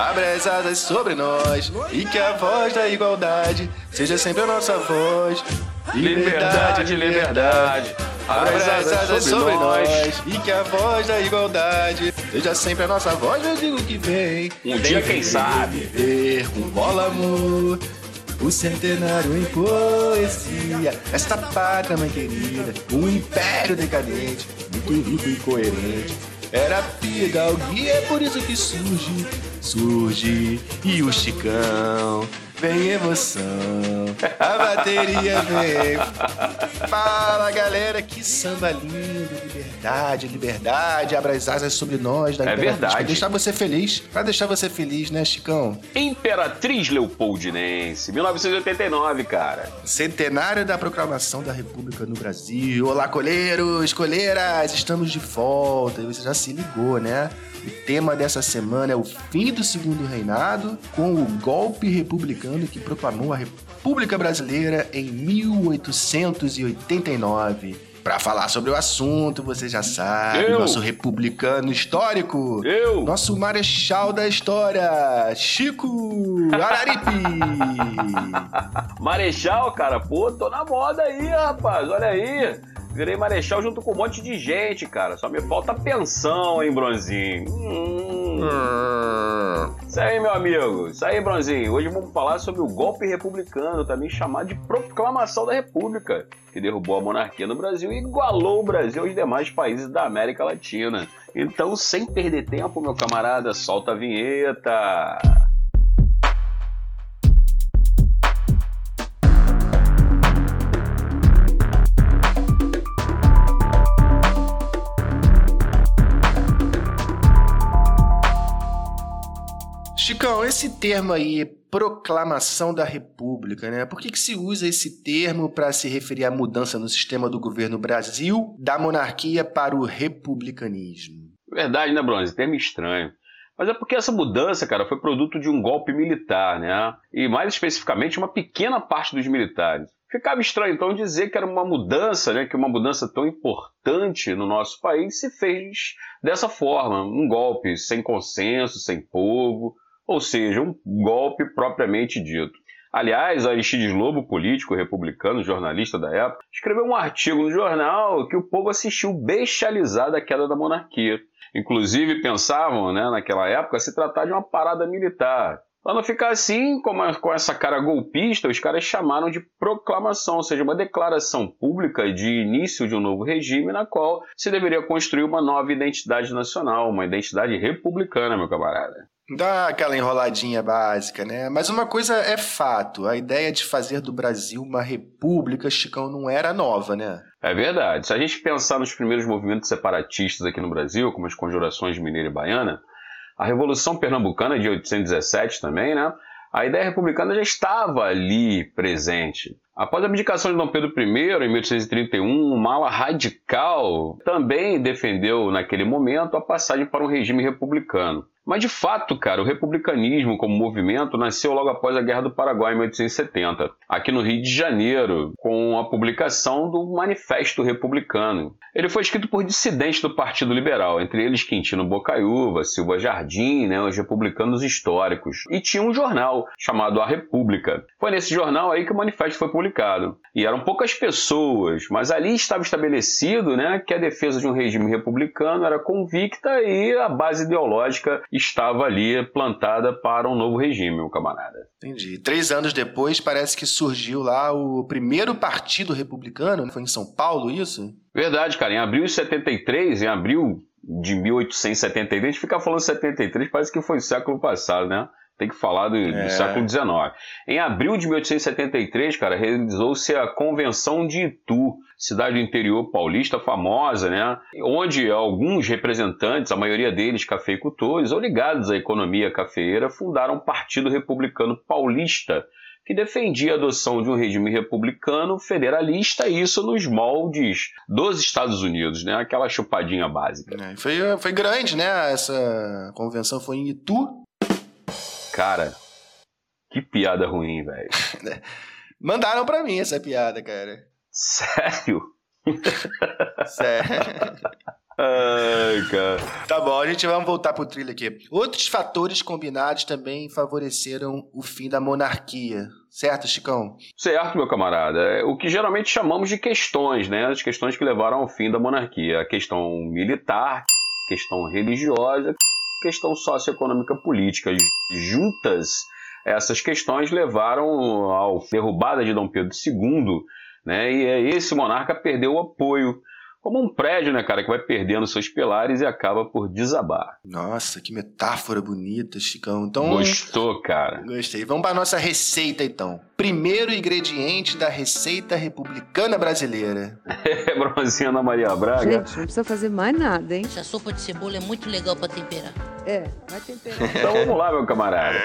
abra as asas sobre nós e que a voz da igualdade seja sempre a nossa voz. Liberdade, liberdade. Abra as asas sobre nós e que a voz da igualdade seja sempre a nossa voz. Eu digo que vem. Um dia, quem sabe. Viver com bola, amor. O centenário em poesia, esta pátria, mãe querida, um império decadente, muito rico e coerente. Era Fidalgo e é por isso que surge, surge, e o Chicão vem emoção, a bateria vem. Fala galera, que samba lindo, liberdade, liberdade, abra as asas sobre nós da É verdade. Pra deixar você feliz, pra deixar você feliz, né, Chicão? Imperatriz Leopoldinense, 1989, cara. Centenário da proclamação da República no Brasil. Olá, colheiros, colheiras, estamos de volta. E você já se ligou, né? O tema dessa semana é o fim do segundo reinado com o golpe republicano que proclamou a República Brasileira em 1889. Para falar sobre o assunto, você já sabe, Eu. nosso republicano histórico, Eu. nosso marechal da história, Chico Araripe. Marechal, cara, pô, tô na moda aí, rapaz, olha aí. Virei marechal junto com um monte de gente, cara. Só me falta pensão, hein, Bronzinho? Hum. Isso aí, meu amigo. Isso aí, Bronzinho. Hoje vamos falar sobre o golpe republicano, também chamado de Proclamação da República, que derrubou a monarquia no Brasil e igualou o Brasil aos demais países da América Latina. Então, sem perder tempo, meu camarada, solta a vinheta. Chicão, esse termo aí, proclamação da República, né? Por que, que se usa esse termo para se referir à mudança no sistema do governo Brasil da monarquia para o republicanismo? Verdade, né, Bronze? Termo estranho. Mas é porque essa mudança, cara, foi produto de um golpe militar, né? E mais especificamente, uma pequena parte dos militares. Ficava estranho, então, dizer que era uma mudança, né? Que uma mudança tão importante no nosso país se fez dessa forma, um golpe sem consenso, sem povo, ou seja, um golpe propriamente dito. Aliás, Aristides Lobo, político republicano, jornalista da época, escreveu um artigo no jornal que o povo assistiu bestializado à queda da monarquia. Inclusive pensavam, né, naquela época, se tratar de uma parada militar. Para não ficar assim, com, essa cara golpista, os caras chamaram de proclamação, ou seja, uma declaração pública de início de um novo regime na qual se deveria construir uma nova identidade nacional, uma identidade republicana, meu camarada. Dá aquela enroladinha básica, né? Mas uma coisa é fato: a ideia de fazer do Brasil uma república, Chicão, não era nova, né? É verdade. Se a gente pensar nos primeiros movimentos separatistas aqui no Brasil, como as conjurações mineira e baiana, a Revolução Pernambucana de 1817 também, né? A ideia republicana já estava ali presente. Após a abdicação de Dom Pedro I, em 1831, uma ala radical também defendeu, naquele momento, a passagem para um regime republicano. Mas, de fato, cara, o republicanismo como movimento nasceu logo após a Guerra do Paraguai, em 1870, aqui no Rio de Janeiro, com a publicação do Manifesto Republicano. Ele foi escrito por dissidentes do Partido Liberal, entre eles Quintino Bocaiúva, Silva Jardim, né, os republicanos históricos. E tinha um jornal chamado A República. Foi nesse jornal aí que o manifesto foi publicado. E eram poucas pessoas, mas ali estava estabelecido né, que a defesa de um regime republicano era convicta e a base ideológica estava ali plantada para um novo regime, meu camarada. Entendi. Três anos depois, parece que surgiu lá o primeiro partido republicano, né? foi em São Paulo isso? Verdade, cara. Em abril de 73, em abril de 1873, a gente fica falando 73, parece que foi o século passado, né? Tem que falar do, do É. século XIX. Em abril de 1873, cara, realizou-se a Convenção de Itu, cidade do interior paulista famosa, né? Onde alguns representantes, a maioria deles cafeicultores ou ligados à economia cafeeira, fundaram o Partido Republicano Paulista, que defendia a adoção de um regime republicano federalista, isso nos moldes dos Estados Unidos, né? Aquela chupadinha básica. É, Foi, foi grande, né? Essa convenção foi em Itu. Cara, que piada ruim, velho. Mandaram pra mim essa piada, cara. Sério? Sério. Ai, cara. Tá bom, a gente vai voltar pro trilho aqui. Outros fatores combinados também favoreceram o fim da monarquia. Certo, Chicão? Certo, meu camarada. É o que geralmente chamamos de questões, né? As questões que levaram ao fim da monarquia. A questão militar, questão religiosa, questão socioeconômica política. Juntas, essas questões levaram ao derrubada de Dom Pedro II, né? E esse monarca perdeu o apoio como um prédio, né, cara, que vai perdendo seus pilares e acaba por desabar. Nossa, que metáfora bonita, Chicão. Então, Gostou, cara? Gostei. Vamos para nossa receita, então. Primeiro ingrediente da receita republicana brasileira. É, bronzinha Ana Maria Braga. Gente, não precisa fazer mais nada, hein? Essa sopa de cebola é muito legal para temperar. É, vai temperar. Então vamos lá, meu camarada.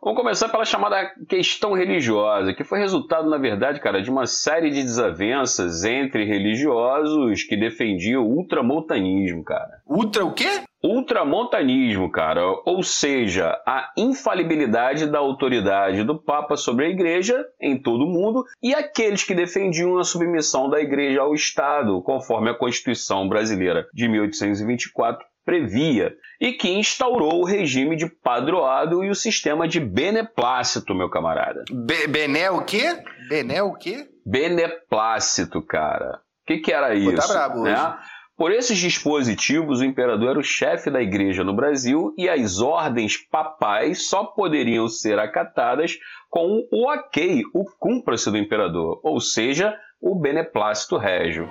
Vamos começar pela chamada questão religiosa, que foi resultado, na verdade, cara, de uma série de desavenças entre religiosos que defendiam o ultramontanismo, cara. Ultra o quê? Ultramontanismo, cara, ou seja, a infalibilidade da autoridade do Papa sobre a Igreja em todo o mundo e aqueles que defendiam a submissão da Igreja ao Estado, conforme a Constituição brasileira de 1824 previa e que instaurou o regime de padroado e o sistema de beneplácito, meu camarada. Be Bené o quê? Bené o quê? Beneplácito, cara. O que, que era isso? Pô, tá brabo né? hoje. Por esses dispositivos, o imperador era o chefe da igreja no Brasil e as ordens papais só poderiam ser acatadas com o ok, o cúmplice do imperador, ou seja, o beneplácito régio.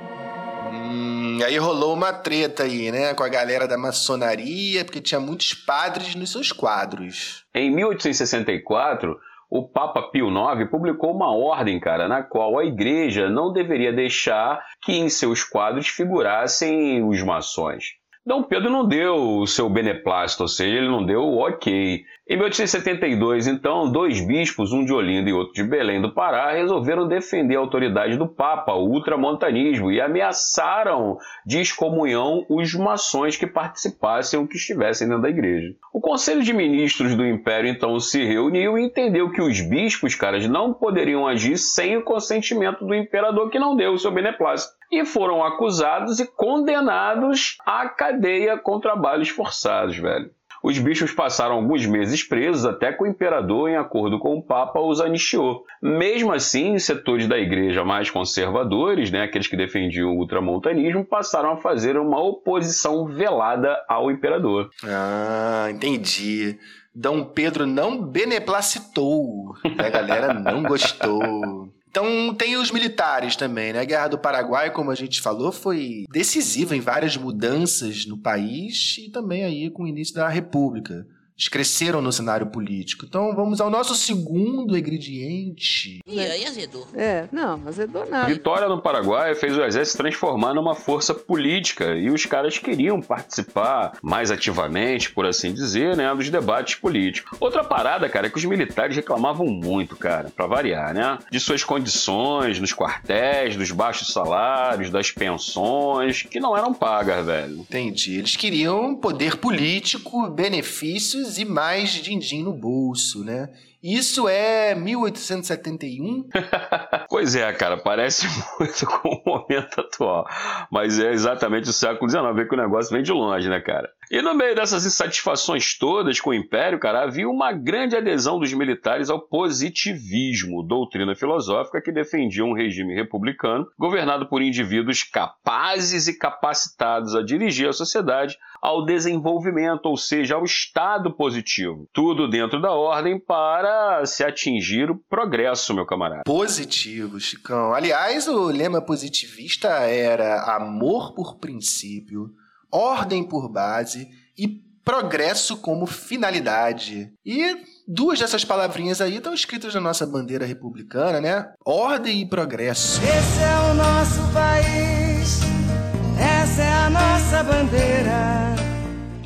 Aí rolou uma treta aí, né, com a galera da maçonaria, porque tinha muitos padres nos seus quadros. Em 1864, o Papa Pio IX publicou uma ordem, cara, na qual a igreja não deveria deixar que em seus quadros figurassem os maçons. Dom Pedro não deu o seu beneplácito, ou seja, ele não deu o ok. Em 1872, então, dois bispos, um de Olinda e outro de Belém do Pará, resolveram defender a autoridade do Papa, o ultramontanismo, e ameaçaram de excomunhão os maçons que participassem ou que estivessem dentro da igreja. O Conselho de Ministros do Império, então, se reuniu e entendeu que os bispos, caras, não poderiam agir sem o consentimento do imperador que não deu o seu beneplácito e foram acusados e condenados à cadeia com trabalhos forçados, velho. Os bichos passaram alguns meses presos até que o imperador, em acordo com o Papa, os anistiou. Mesmo assim, setores da igreja mais conservadores, né, aqueles que defendiam o ultramontanismo, passaram a fazer uma oposição velada ao imperador. Ah, entendi. Dom Pedro não beneplacitou. A galera não gostou. Então tem os militares também, né? A Guerra do Paraguai, como a gente falou, foi decisiva em várias mudanças no país e também aí com o início da República eles cresceram no cenário político. Então vamos ao nosso segundo ingrediente. E aí azedou. É, não, azedou nada. Vitória no Paraguai fez o exército se transformar numa força política e os caras queriam participar mais ativamente, por assim dizer, né, dos debates políticos. Outra parada, cara, é que os militares reclamavam muito, cara, para variar, né, de suas condições nos quartéis, dos baixos salários, das pensões, que não eram pagas, velho. Entendi. Eles queriam poder político, benefícios e mais din-din no bolso, né? Isso é 1871? pois é, cara, parece muito com o momento atual. Mas é exatamente o século XIX que o negócio vem de longe, né, cara? E no meio dessas insatisfações todas com o Império, cara, havia uma grande adesão dos militares ao positivismo, doutrina filosófica que defendia um regime republicano governado por indivíduos capazes e capacitados a dirigir a sociedade ao desenvolvimento, ou seja, ao estado positivo. Tudo dentro da ordem para se atingir o progresso, meu camarada. Positivo, Chicão. Aliás, o lema positivista era amor por princípio, ordem por base e progresso como finalidade. E duas dessas palavrinhas aí estão escritas na nossa bandeira republicana, né? Ordem e progresso. Esse é o nosso país, essa é a nossa bandeira.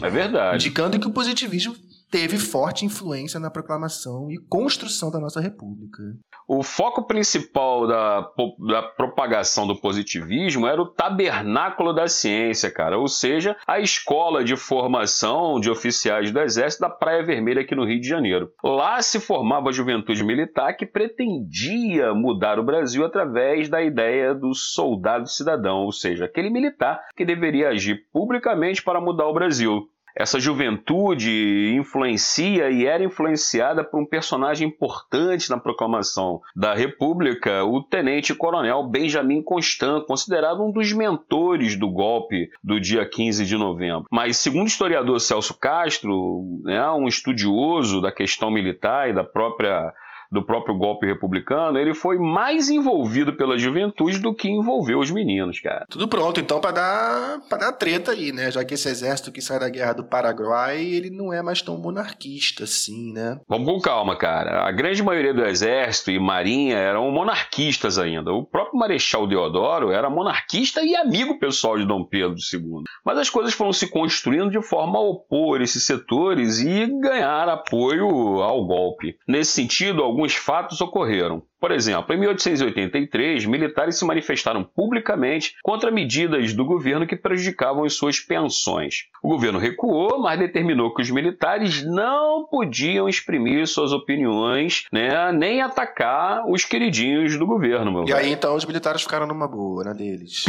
É verdade. Indicando que o positivismo teve forte influência na proclamação e construção da nossa república. O foco principal da, da propagação do positivismo era o tabernáculo da ciência, cara, ou seja, a escola de formação de oficiais do Exército da Praia Vermelha aqui no Rio de Janeiro. Lá se formava a juventude militar que pretendia mudar o Brasil através da ideia do soldado cidadão, ou seja, aquele militar que deveria agir publicamente para mudar o Brasil essa juventude influencia e era influenciada por um personagem importante na proclamação da República, o tenente-coronel Benjamin Constant, considerado um dos mentores do golpe do dia 15 de novembro. Mas, segundo o historiador Celso Castro, né, um estudioso da questão militar e da própria do próprio golpe republicano, ele foi mais envolvido pela juventude do que envolveu os meninos, cara. Tudo pronto, então, para dar, pra dar treta aí, né? Já que esse exército que sai da guerra do Paraguai, ele não é mais tão monarquista assim, né? Vamos com calma, cara. A grande maioria do exército e marinha eram monarquistas ainda. O próprio Marechal Deodoro era monarquista e amigo pessoal de Dom Pedro II. Mas as coisas foram se construindo de forma a opor esses setores e ganhar apoio ao golpe. Nesse sentido, alguns alguns fatos ocorreram. Por exemplo, em 1883, militares se manifestaram publicamente contra medidas do governo que prejudicavam as suas pensões. O governo recuou, mas determinou que os militares não podiam exprimir suas opiniões, né, nem atacar os queridinhos do governo. Meu e velho. aí então os militares ficaram numa boa, né, deles.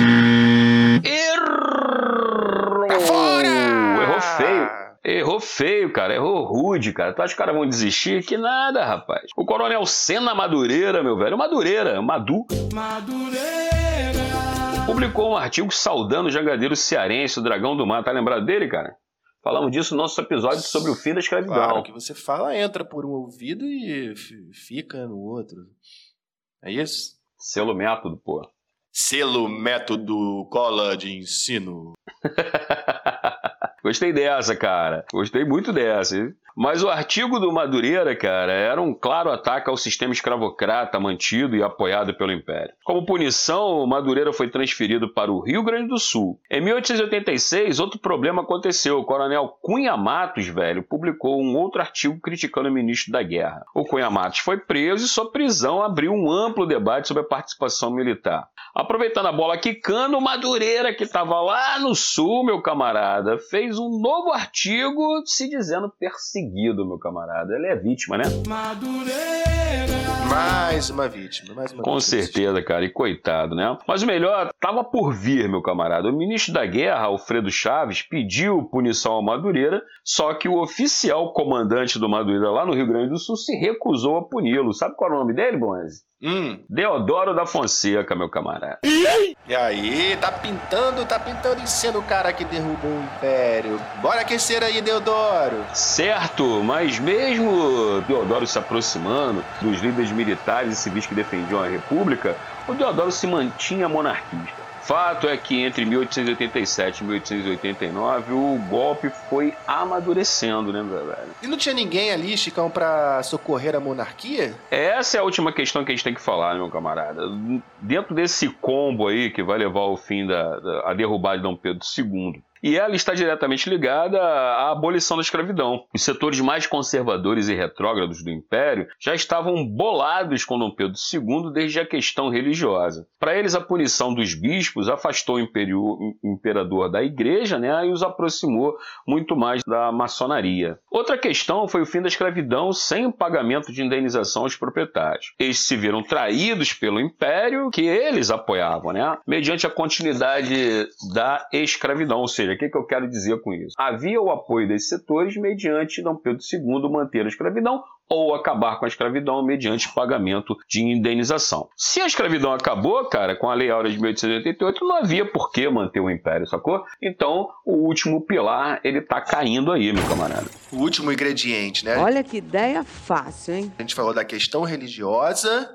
Errou! Tá fora! Errou feio. Errou feio, cara. Errou rude, cara. Tu acha que os caras vão desistir? Que nada, rapaz. O coronel Senna Madureira, meu velho. Madureira. Madu. Madureira. Publicou um artigo saudando o jangadeiro cearense, o dragão do mar. Tá lembrado dele, cara? Falamos disso no nosso episódio sobre o fim da escravidão. Claro, que você fala entra por um ouvido e fica no outro. É isso? Selo método, pô. Selo método cola de ensino. Gostei dessa, cara. Gostei muito dessa. Mas o artigo do Madureira, cara, era um claro ataque ao sistema escravocrata mantido e apoiado pelo Império. Como punição, Madureira foi transferido para o Rio Grande do Sul. Em 1886, outro problema aconteceu. O coronel Cunha Matos, velho, publicou um outro artigo criticando o ministro da Guerra. O Cunha Matos foi preso e sua prisão abriu um amplo debate sobre a participação militar. Aproveitando a bola quicando, o Madureira, que estava lá no sul, meu camarada, fez um novo artigo se dizendo perseguido seguido, meu camarada. Ele é vítima, né? Madureira. Mais uma vítima, mais uma Com vítima. certeza, cara, e coitado, né? Mas o melhor estava por vir, meu camarada. O ministro da Guerra, Alfredo Chaves, pediu punição ao Madureira, só que o oficial comandante do Madureira lá no Rio Grande do Sul se recusou a puni-lo. Sabe qual é o nome dele, Bonzi? Hum. Deodoro da Fonseca, meu camarada. E aí, tá pintando, tá pintando em cena o cara que derrubou o Império. Bora aquecer aí, Deodoro. Certo, mas mesmo Deodoro se aproximando dos líderes militares e civis que defendiam a República, o Deodoro se mantinha monarquista. Fato é que entre 1887 e 1889 o golpe foi amadurecendo, né, velho? E não tinha ninguém ali, Chicão, pra socorrer a monarquia? Essa é a última questão que a gente tem que falar, meu camarada. Dentro desse combo aí que vai levar ao fim da, da a derrubada de Dom Pedro II, e ela está diretamente ligada à abolição da escravidão. Os setores mais conservadores e retrógrados do Império já estavam bolados com Dom Pedro II desde a questão religiosa. Para eles, a punição dos bispos afastou o imperador da igreja né, e os aproximou muito mais da maçonaria. Outra questão foi o fim da escravidão sem o pagamento de indenização aos proprietários. Eles se viram traídos pelo Império que eles apoiavam, né, mediante a continuidade da escravidão, ou seja, o que, que eu quero dizer com isso? Havia o apoio desses setores mediante Dom Pedro II manter a escravidão ou acabar com a escravidão mediante pagamento de indenização. Se a escravidão acabou, cara, com a Lei Áurea de 1888, não havia por que manter o império, sacou? Então, o último pilar, ele tá caindo aí, meu camarada. O último ingrediente, né? Olha que ideia fácil, hein? A gente falou da questão religiosa,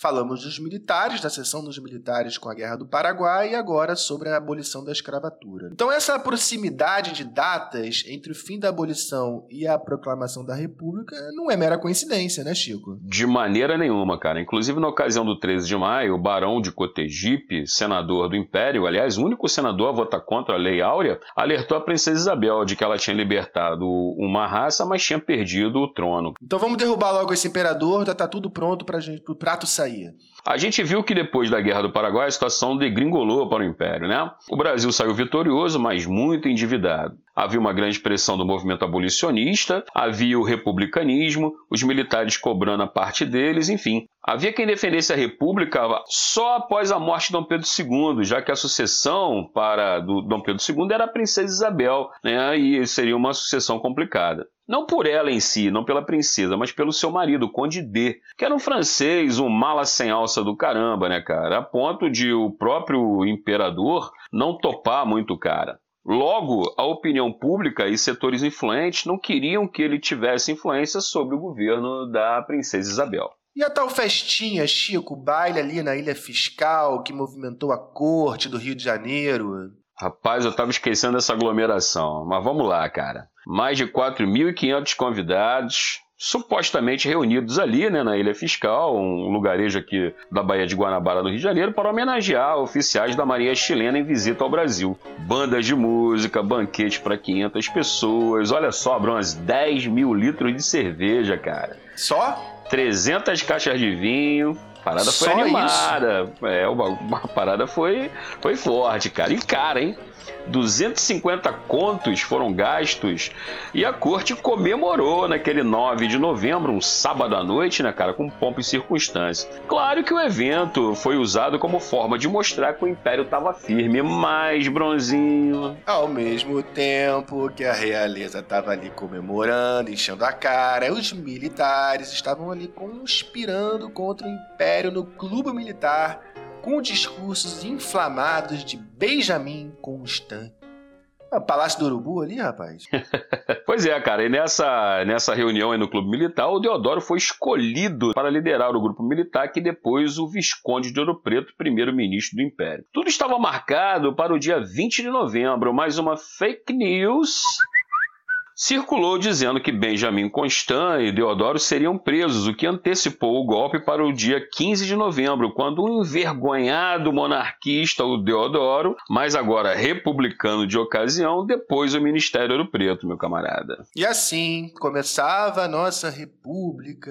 Falamos dos militares, da sessão dos militares com a Guerra do Paraguai e agora sobre a abolição da escravatura. Então, essa proximidade de datas entre o fim da abolição e a proclamação da República não é mera coincidência, né, Chico? De maneira nenhuma, cara. Inclusive, na ocasião do 13 de maio, o Barão de Cotegipe, senador do Império, aliás, o único senador a votar contra a Lei Áurea, alertou a princesa Isabel de que ela tinha libertado uma raça, mas tinha perdido o trono. Então vamos derrubar logo esse imperador, já tá tudo pronto para o prato A gente viu que depois da Guerra do Paraguai a situação degringolou para o Império, né? O Brasil saiu vitorioso, mas muito endividado. Havia uma grande pressão do movimento abolicionista, havia o republicanismo, os militares cobrando a parte deles, enfim. Havia quem defendesse a República só após a morte de Dom Pedro II, já que a sucessão para do Dom Pedro II era a princesa Isabel, né? E seria uma sucessão complicada. Não por ela em si, não pela princesa, mas pelo seu marido, Conde D, que era um francês, um mala sem alça do caramba, né, cara? A ponto de o próprio imperador não topar muito cara. Logo, a opinião pública e setores influentes não queriam que ele tivesse influência sobre o governo da princesa Isabel. E a tal festinha, Chico, baile ali na Ilha Fiscal que movimentou a corte do Rio de Janeiro? Rapaz, eu tava esquecendo dessa aglomeração, mas vamos lá, cara mais de 4.500 convidados, supostamente reunidos ali, né, na Ilha Fiscal, um lugarejo aqui da Baía de Guanabara, no Rio de Janeiro, para homenagear oficiais da Marinha Chilena em visita ao Brasil. Bandas de música, banquete para 500 pessoas, olha só, umas 10 mil litros de cerveja, cara. Só? 300 caixas de vinho, a parada foi animada. Isso? É, uma, a parada foi, foi forte, cara. E cara, hein? 250 contos foram gastos e a corte comemorou naquele 9 de novembro, um sábado à noite, né, cara, com pompa e circunstância. Claro que o evento foi usado como forma de mostrar que o império estava firme, mas bronzinho. Ao mesmo tempo que a realeza estava ali comemorando, enchendo a cara, os militares estavam ali conspirando contra o império no clube militar com discursos inflamados de Benjamin Constant. É o Palácio do Urubu ali, rapaz? pois é, cara. E nessa, nessa reunião aí no Clube Militar, o Deodoro foi escolhido para liderar o grupo militar que depois o Visconde de Ouro Preto, primeiro-ministro do Império. Tudo estava marcado para o dia 20 de novembro, mais uma fake news circulou dizendo que Benjamin Constant e Deodoro seriam presos, o que antecipou o golpe para o dia 15 de novembro, quando um envergonhado monarquista, o Deodoro, mas agora republicano de ocasião, depois o Ministério Ouro Preto, meu camarada. E assim começava a nossa república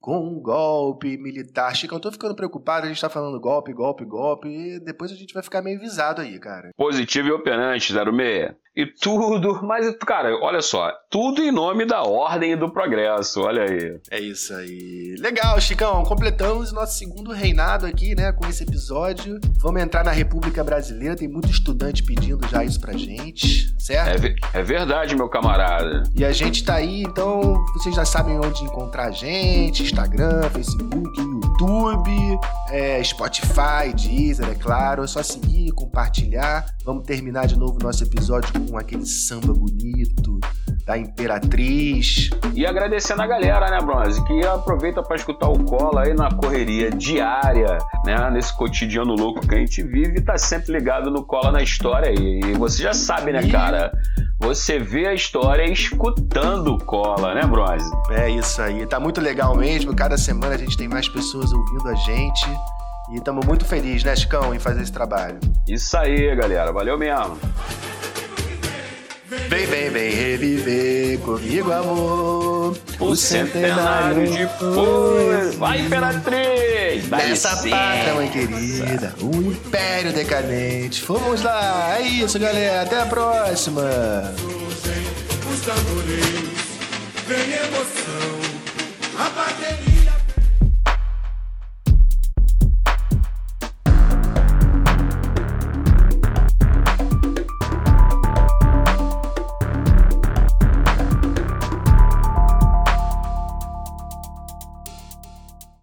com um golpe militar. Chico, eu tô ficando preocupado, a gente tá falando golpe, golpe, golpe, e depois a gente vai ficar meio visado aí, cara. Positivo e operante, 06 e tudo. Mas, cara, olha só, tudo em nome da ordem e do progresso, olha aí. É isso aí. Legal, Chicão. Completamos nosso segundo reinado aqui, né, com esse episódio. Vamos entrar na República Brasileira, tem muito estudante pedindo já isso pra gente, certo? É, é verdade, meu camarada. E a gente tá aí, então vocês já sabem onde encontrar a gente: Instagram, Facebook, YouTube, é, Spotify, Deezer, é claro. É só seguir, compartilhar. Vamos terminar de novo nosso episódio com aquele samba bonito da Imperatriz. E agradecendo a galera, né, Bronze, que aproveita para escutar o Cola aí na correria diária, né, nesse cotidiano louco que a gente vive e tá sempre ligado no Cola na história aí. E você já sabe, né, cara? Você vê a história escutando o Cola, né, Bronze? É isso aí. Tá muito legal mesmo. Cada semana a gente tem mais pessoas ouvindo a gente. E estamos muito felizes, né, Chicão, em fazer esse trabalho. Isso aí, galera. Valeu mesmo. Vem, vem, vem reviver comigo, amor. O, centenário de depois. Vai, Imperatriz! Nessa pátria, mãe querida. Um império decadente. Vamos lá. É isso, galera. Até a próxima. Os tambores, vem emoção.